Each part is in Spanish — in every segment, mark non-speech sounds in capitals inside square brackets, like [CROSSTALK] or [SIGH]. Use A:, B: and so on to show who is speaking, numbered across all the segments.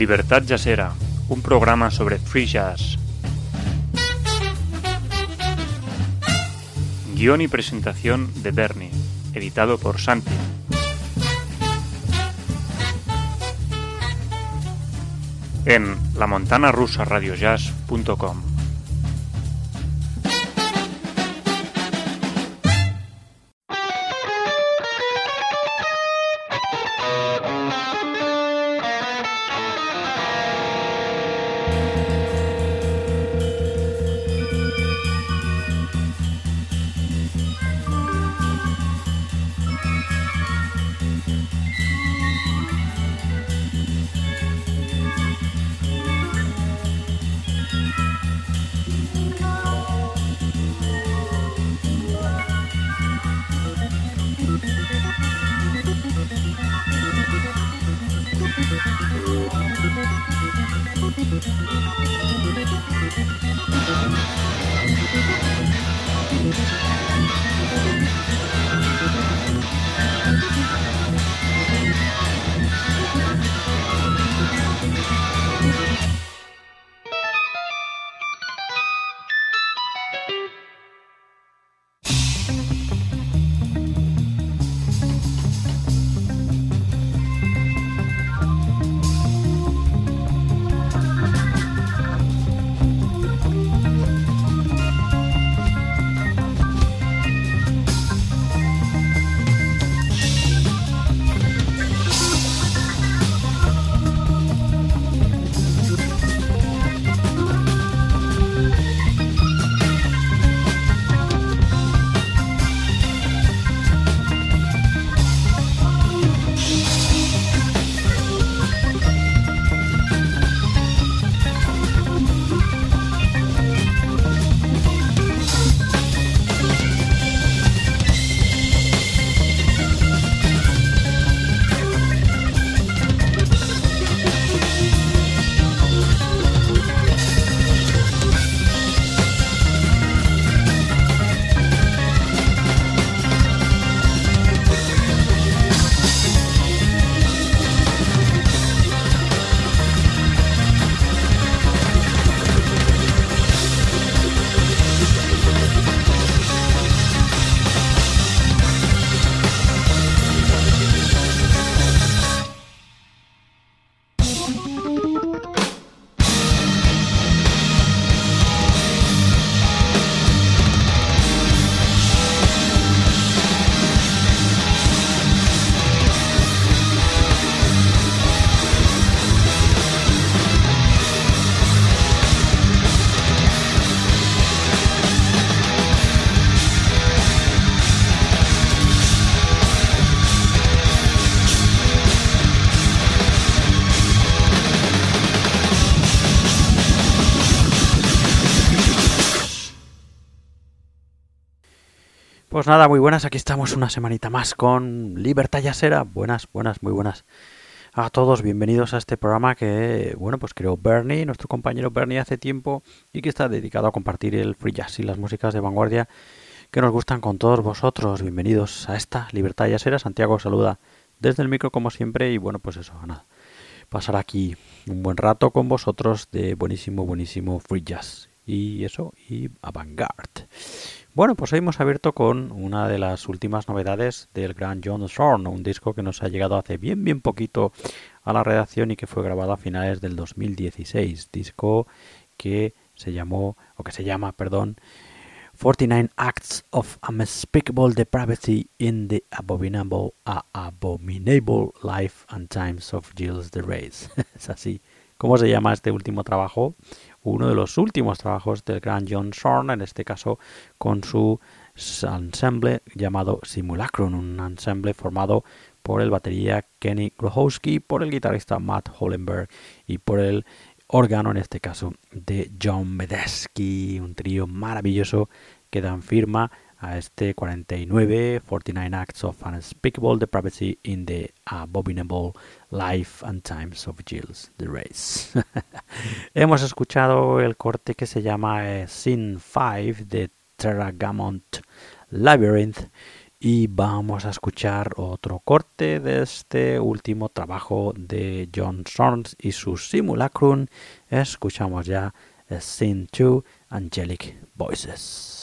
A: Libertad Jazzera, un programa sobre free jazz. Guión y presentación de Bernie, editado por Santi. En la
B: nada, muy buenas, aquí estamos una semanita más con Libertad Yasera. Buenas, buenas, muy buenas a todos, bienvenidos a este programa que, bueno, pues creó Bernie, nuestro compañero Bernie hace tiempo y que está dedicado a compartir el free jazz y las músicas de vanguardia que nos gustan con todos vosotros. Bienvenidos a esta Libertad Yasera. Santiago saluda desde el micro como siempre y bueno, pues eso, nada. Pasar aquí un buen rato con vosotros de buenísimo, buenísimo free jazz y eso, y avant-garde. Bueno, pues hoy hemos abierto con una de las últimas novedades del gran John Zorn, un disco que nos ha llegado hace bien, bien poquito a la redacción y que fue grabado a finales del 2016. Disco que se llamó, o que se llama, perdón, 49 Acts of Unspeakable Depravity in the Abominable, Abominable Life and Times of Gilles de Reyes. [LAUGHS] es así. ¿Cómo se llama este último trabajo? Uno de los últimos trabajos del gran John Zorn, en este caso con su ensemble llamado Simulacrum, un ensemble formado por el batería Kenny Grohowski, por el guitarrista Matt Hollenberg y por el órgano, en este caso, de John Medesky, un trío maravilloso que dan firma a este 49, 49 Acts of Unspeakable Depravity in the Abominable Life and Times of Gilles de Race. [LAUGHS] Hemos escuchado el corte que se llama eh, Sin 5 de Terragamont Labyrinth Y vamos a escuchar otro corte de este último trabajo de John Sorns y su Simulacrum. Escuchamos ya Scene 2 Angelic Voices.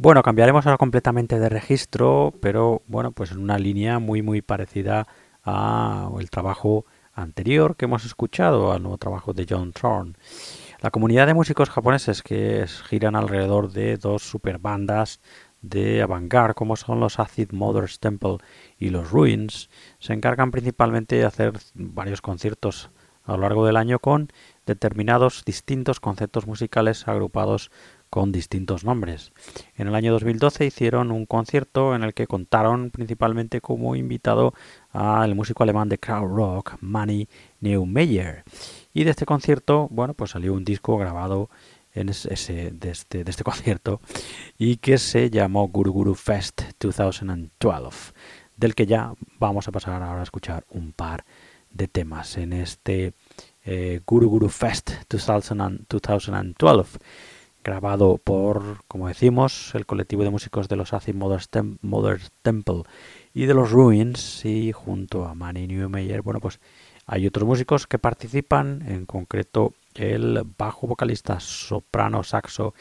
B: Bueno, cambiaremos ahora completamente de registro, pero bueno, pues en una línea muy muy parecida al trabajo anterior que hemos escuchado, al nuevo trabajo de John Thorne. La comunidad de músicos japoneses que giran alrededor de dos super bandas de avant como son los Acid Mother's Temple y los Ruins, se encargan principalmente de hacer varios conciertos a lo largo del año con determinados distintos conceptos musicales agrupados con distintos nombres. En el año 2012 hicieron un concierto en el que contaron principalmente como invitado al músico alemán de crowd rock Manny Neumeyer. Y de este concierto, bueno, pues salió un disco grabado en ese, de, este, este [LAUGHS] concierto y que se llamó Guru Guru Fest 2012, del que ya vamos a pasar ahora a escuchar un par de temas en este eh, Guru Guru Fest 2012, grabado por, como decimos, el colectivo de músicos de los Acid Mother, Temple y de los Ruins y junto a Manny Newmeyer, bueno, pues hay otros músicos que participan, en concreto el bajo vocalista, soprano, saxo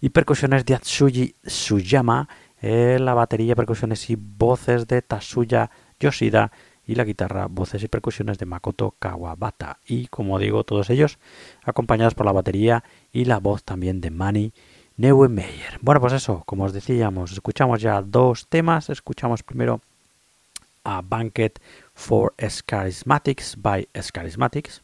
B: y percusiones de Atsuji Suyama, eh, la batería, percusiones y voces de Tasuya Yoshida y la guitarra, voces y percusiones de Makoto Kawabata. Y como digo, todos ellos acompañados por la batería y la voz también de Manny Neumeyer. Bueno, pues eso, como os decíamos, escuchamos ya dos temas. Escuchamos primero a Banquet for Charismatics by Charismatics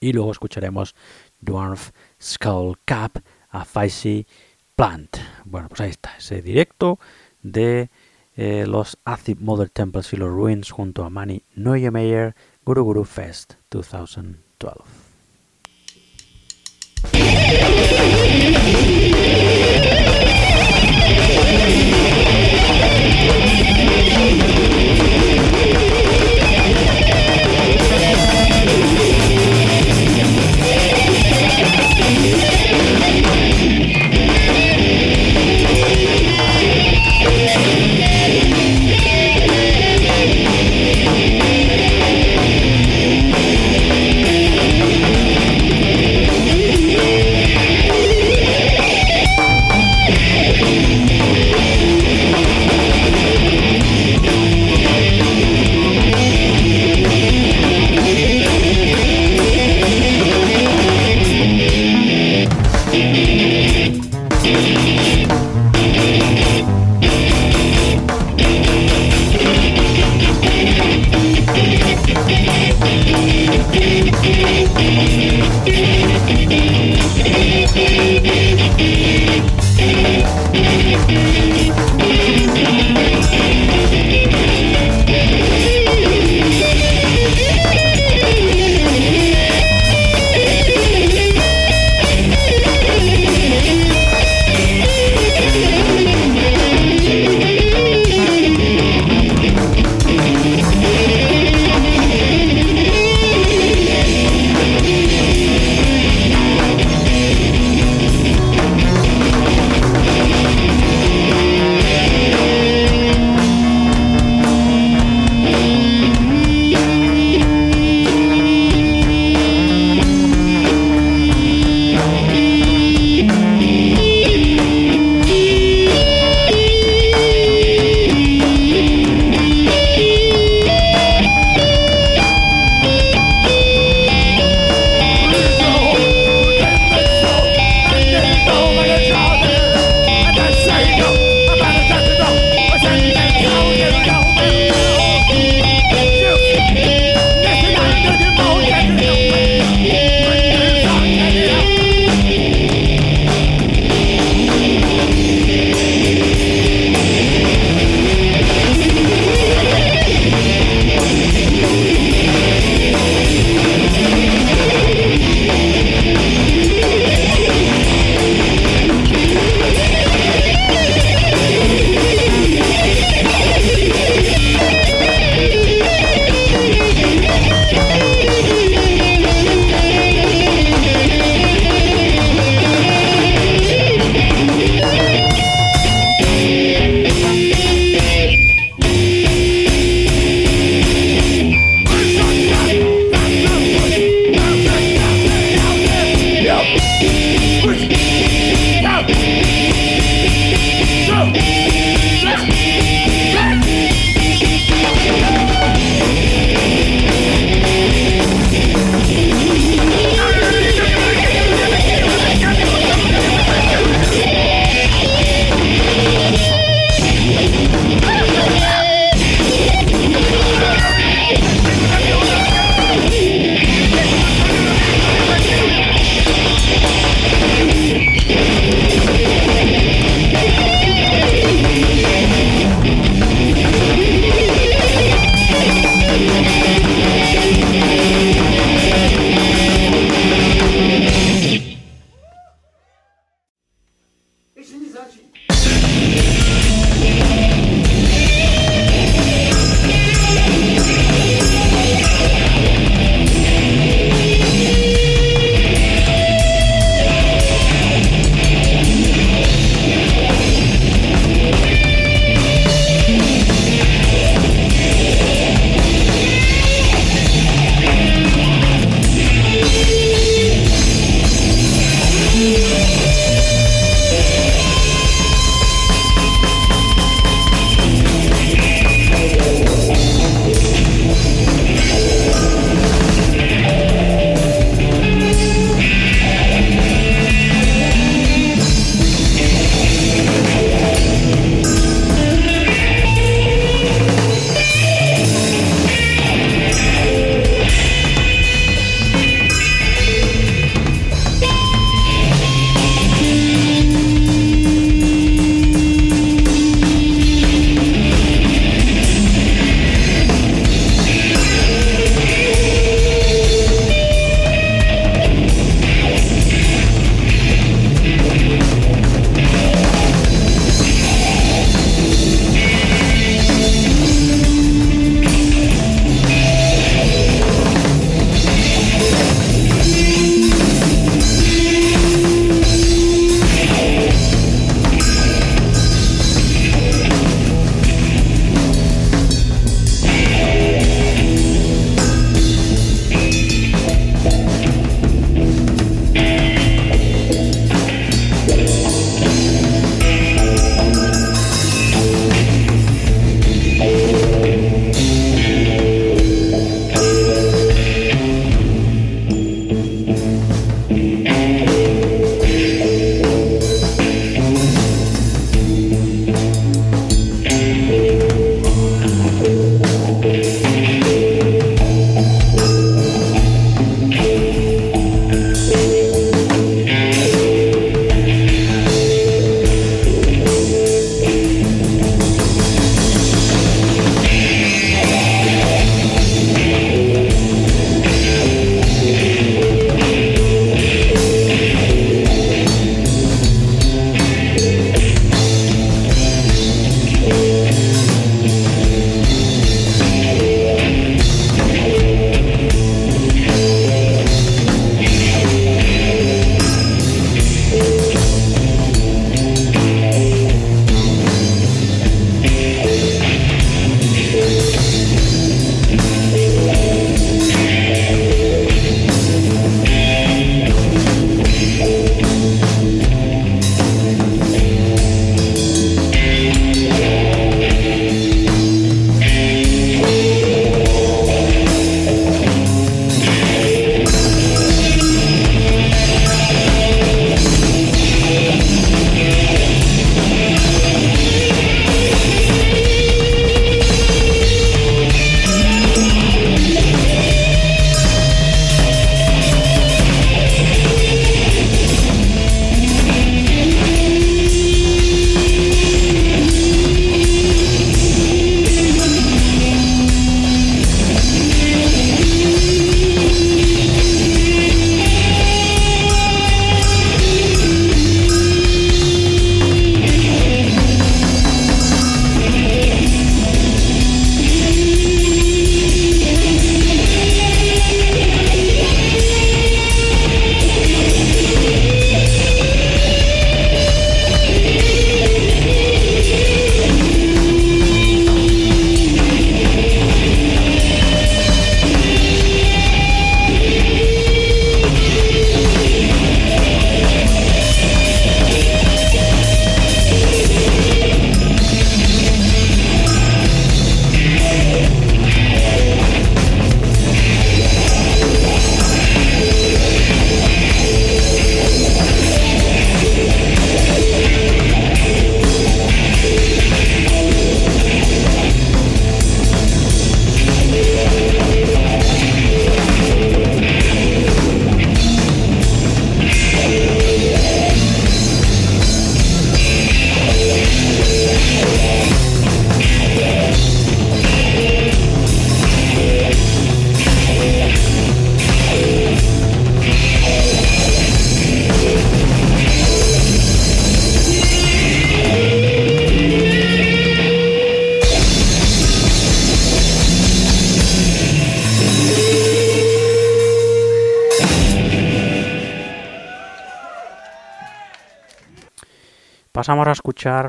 B: y luego escucharemos Dwarf Skull Cap a Faisy Plant. Bueno, pues ahí está, ese directo de eh, los Acid Mother Temples y los Ruins junto a Manny Neumeyer Guru Guru Fest 2012.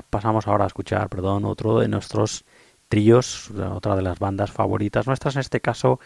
B: Pasamos ahora a escuchar, perdón, otro de nuestros tríos, otra de las bandas favoritas nuestras, en este caso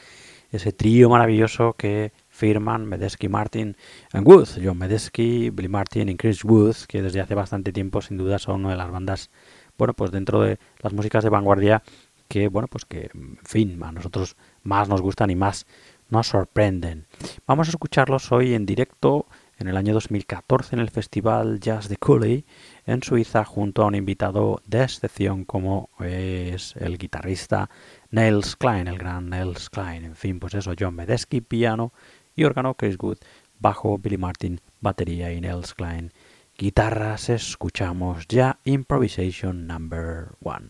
B: ese trío maravilloso que firman Medesky, Martin and Wood, John Medesky, Billy Martin y Chris Wood, que desde hace bastante tiempo sin duda son una de las bandas, bueno, pues dentro de las músicas de vanguardia que, bueno, pues que, en fin, a nosotros más nos gustan y más nos sorprenden. Vamos a escucharlos hoy en directo en el año 2014 en el festival Jazz de Cooley en Suiza junto a un invitado de excepción como es el guitarrista Nels Klein, el gran Nels Klein. En fin, pues eso, John Medesky, piano y órgano, Chris Good, bajo, Billy Martin, batería y Nels Klein. Guitarras, escuchamos ya Improvisation Number One.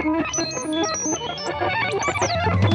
B: Thank you.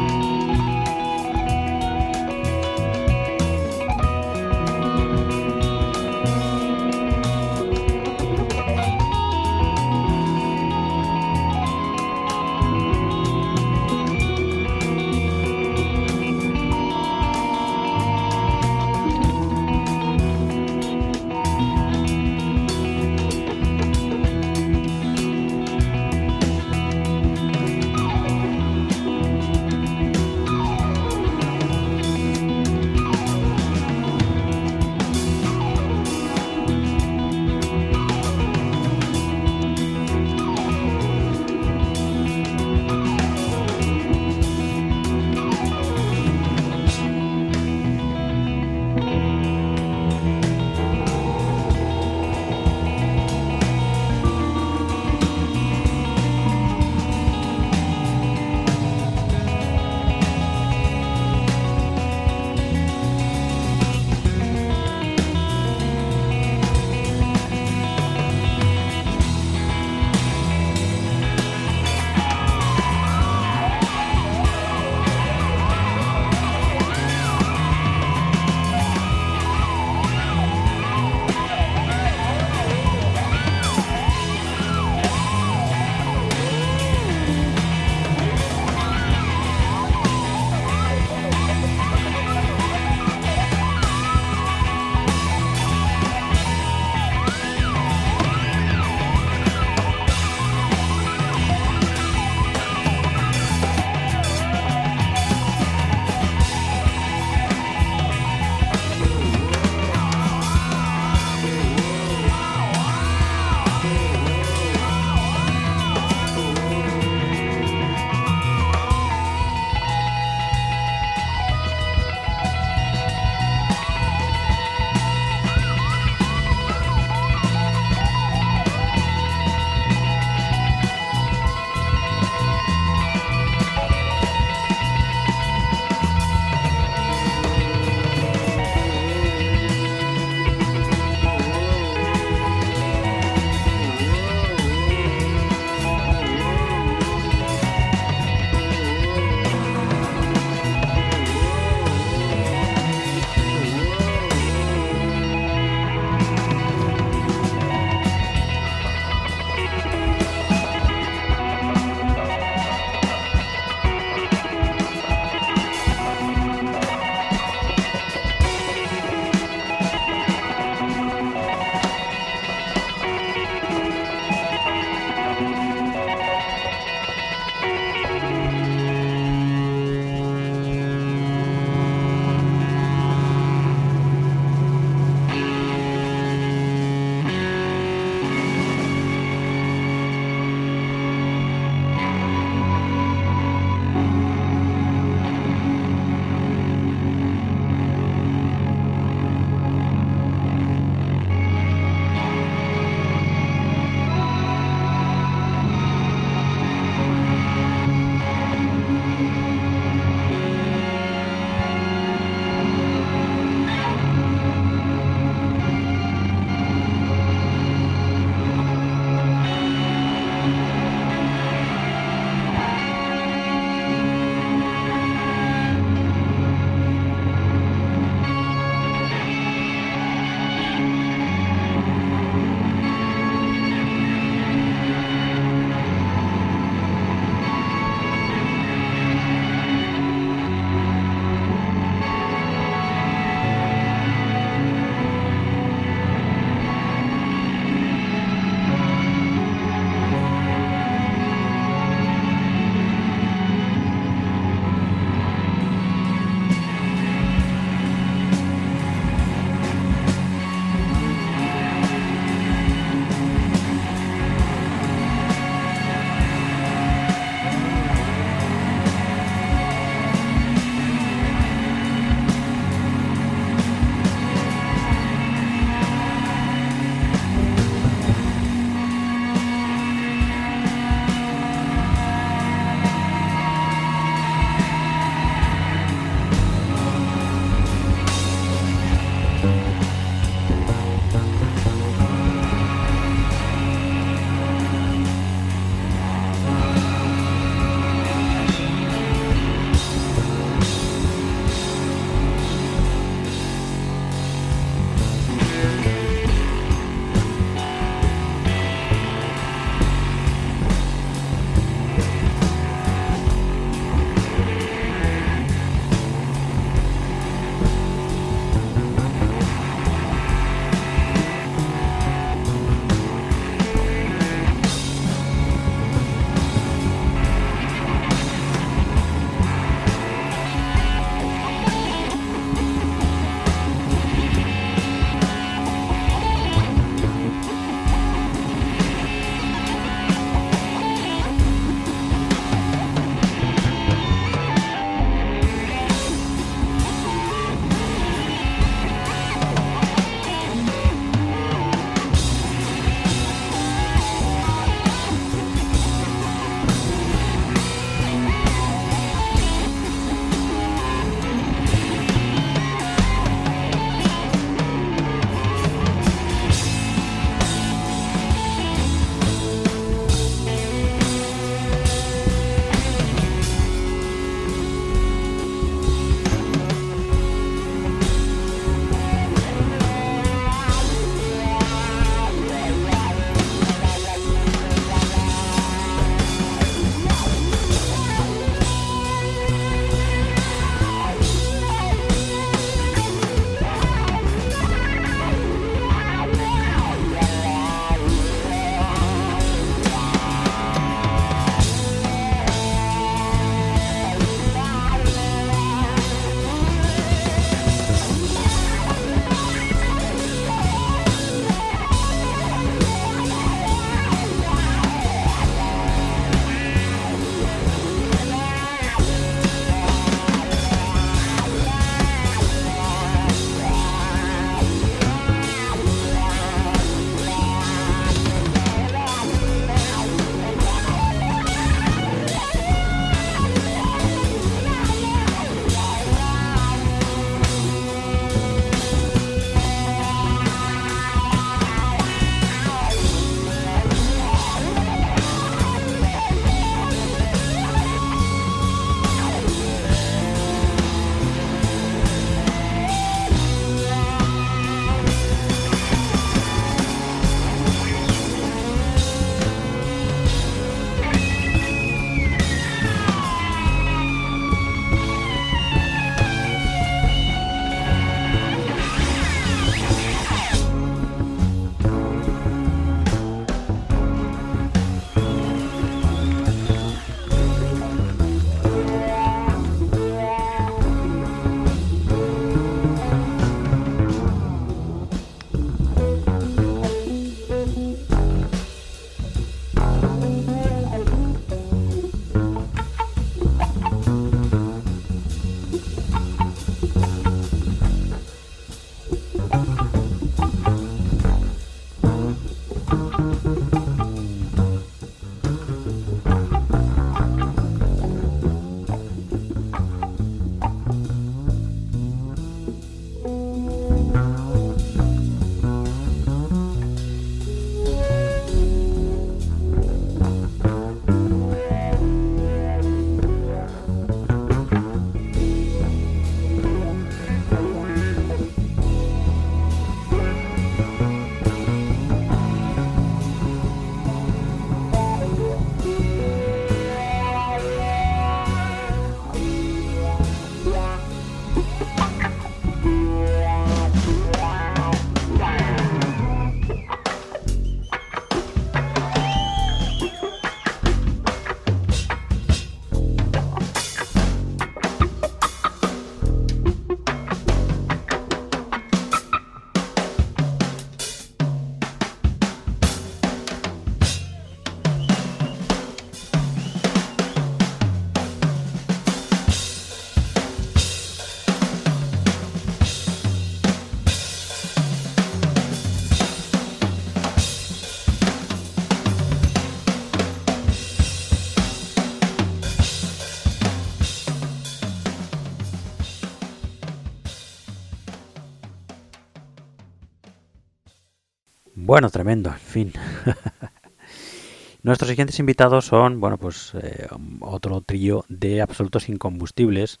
B: Bueno, tremendo, en fin. [LAUGHS] Nuestros siguientes invitados son, bueno, pues eh, otro trío de absolutos incombustibles,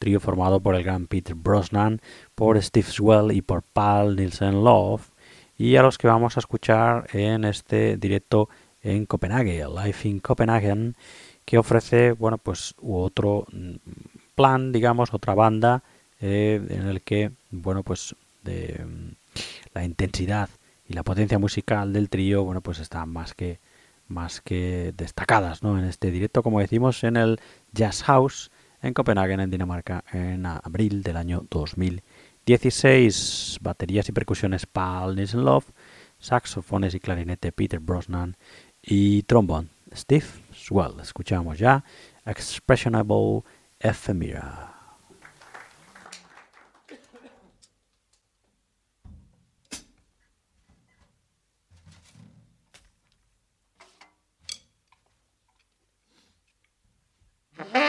B: trío formado por el gran Peter Brosnan, por Steve Swell y por Paul Nielsen Love, y a los que vamos a escuchar en este directo en Copenhague, Life in Copenhagen, que ofrece, bueno, pues otro mm, plan, digamos, otra banda eh, en el que, bueno, pues de, mm, la intensidad y la potencia musical del trío, bueno, pues están más que más que destacadas ¿no? en este directo, como decimos, en el Jazz House en Copenhague, en Dinamarca, en abril del año 2016. Baterías y percusiones Paul Love, saxofones y clarinete Peter Brosnan y trombón Steve Swell. Escuchamos ya Expressionable Ephemera. Mm-hmm. [LAUGHS]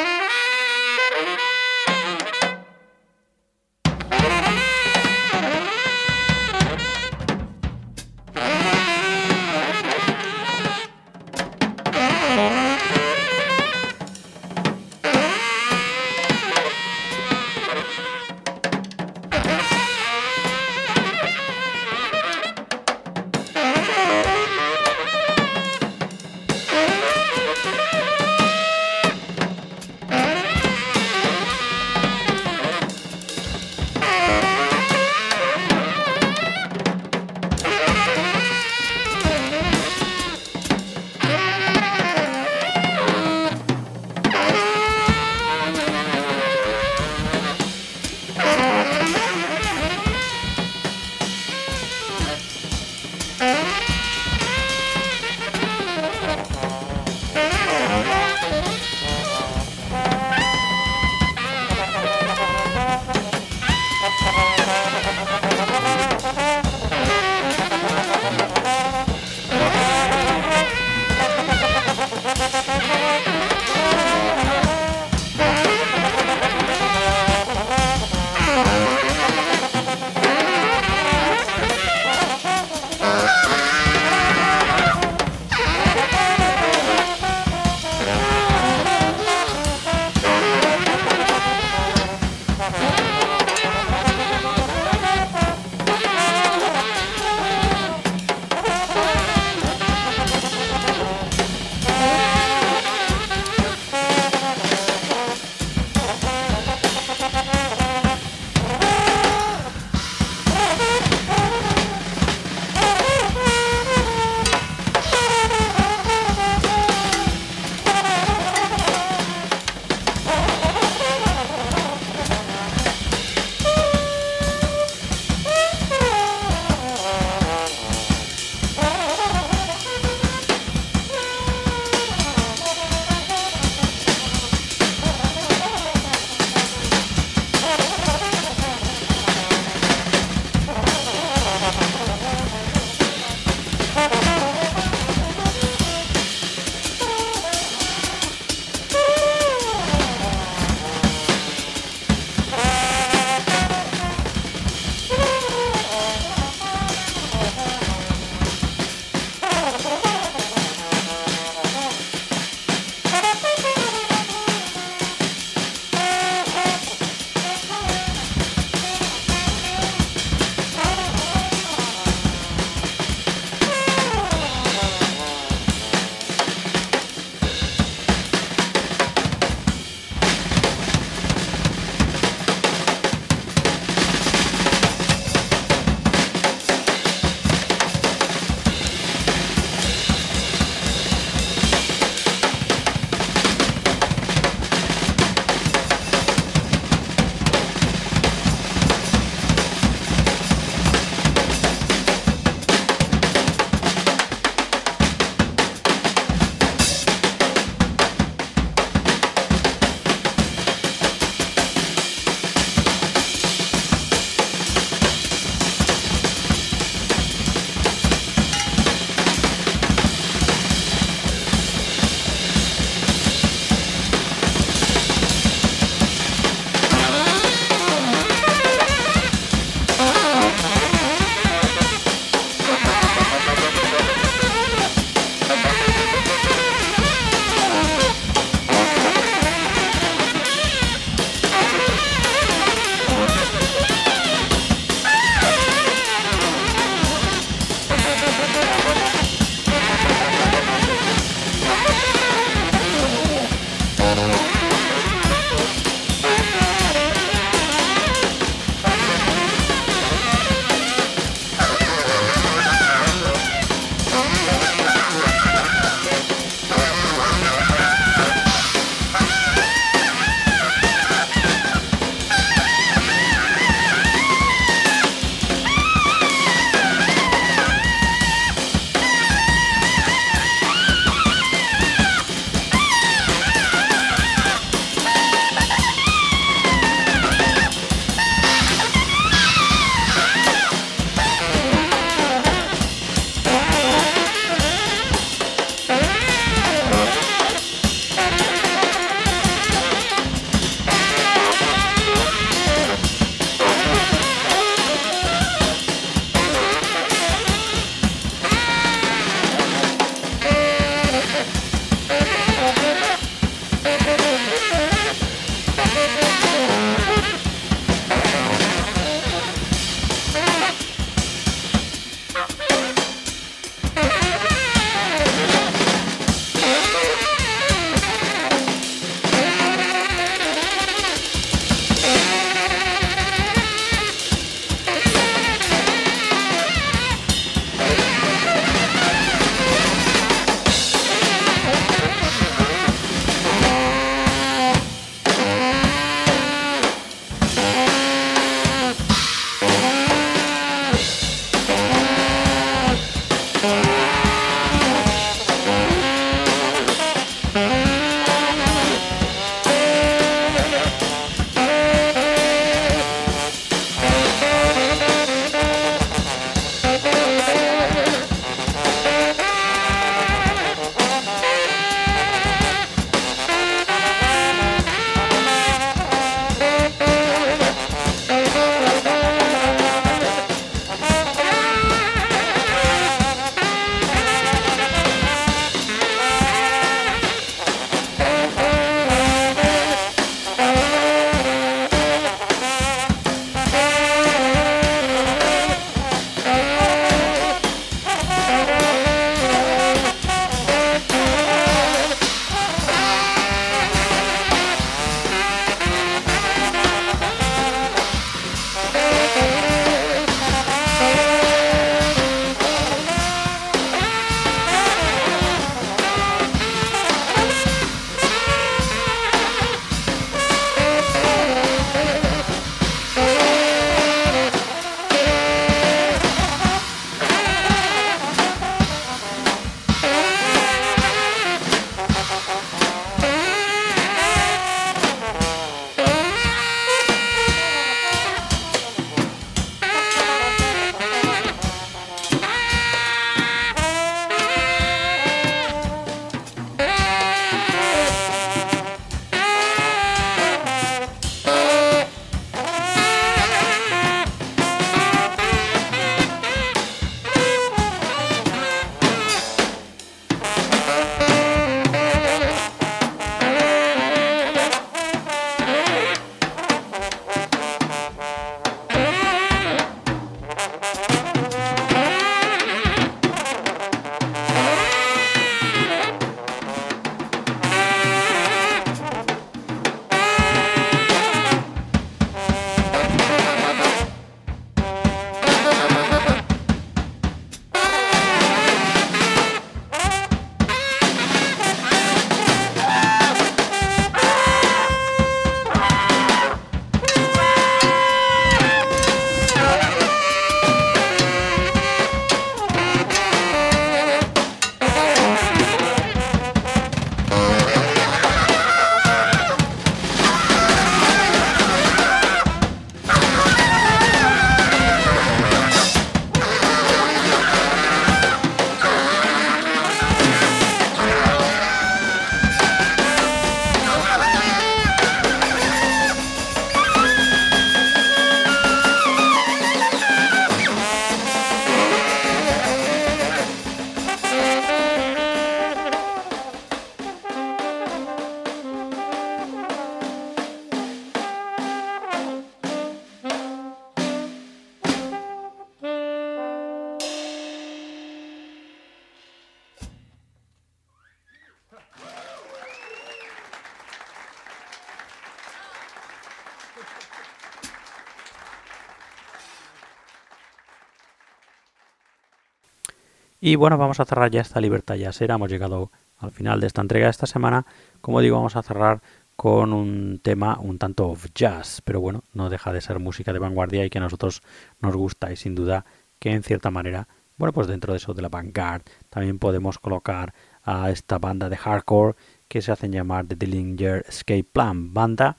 C: Y bueno, vamos a cerrar ya esta libertad ya será. Hemos llegado al final de esta entrega de esta semana. Como digo, vamos a cerrar con un tema un tanto of jazz, pero bueno, no deja de ser música de vanguardia y que a nosotros nos gusta y sin duda que en cierta manera, bueno, pues dentro de eso de la vanguard también podemos colocar a esta banda de hardcore que se hacen llamar The Dillinger Escape Plan, banda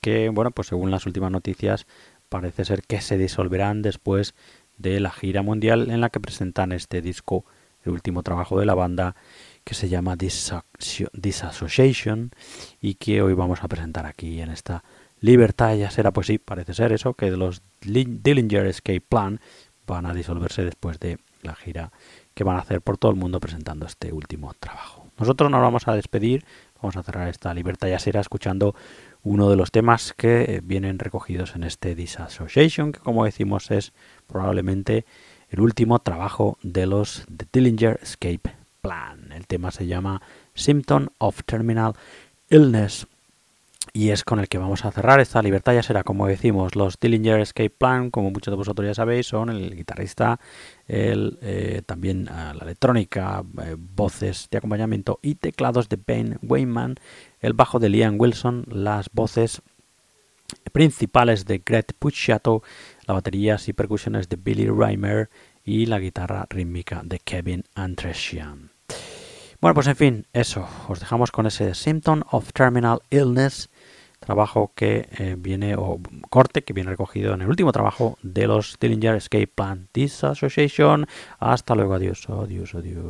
C: que, bueno, pues según las últimas noticias parece ser que se disolverán después de la gira mundial en la que presentan este disco, el último trabajo de la banda, que se llama Disassociation y que hoy vamos a presentar aquí en esta libertad. Ya será, pues sí, parece ser eso, que los Dillinger Escape Plan van a disolverse después de la gira que van a hacer por todo el mundo presentando este último trabajo. Nosotros nos vamos a despedir, vamos a cerrar esta libertad ya será escuchando uno de los temas que vienen recogidos en este Disassociation, que como decimos es probablemente el último trabajo de los The Dillinger Escape Plan. El tema se llama Symptom of Terminal Illness y es con el que vamos a cerrar esta libertad. Ya será, como decimos, los Dillinger Escape Plan, como muchos de vosotros ya sabéis, son el guitarrista, el, eh, también ah, la electrónica, eh, voces de acompañamiento y teclados de Ben Wayman, el bajo de Liam Wilson, las voces principales de Greg Puciato, la baterías y percusiones de Billy Reimer y la guitarra rítmica de Kevin Andresian. Bueno, pues en fin, eso. Os dejamos con ese Symptom of Terminal Illness, trabajo que eh, viene, o corte que viene recogido en el último trabajo de los Dillinger Escape Plan Disassociation. Hasta luego, adiós, adiós, adiós.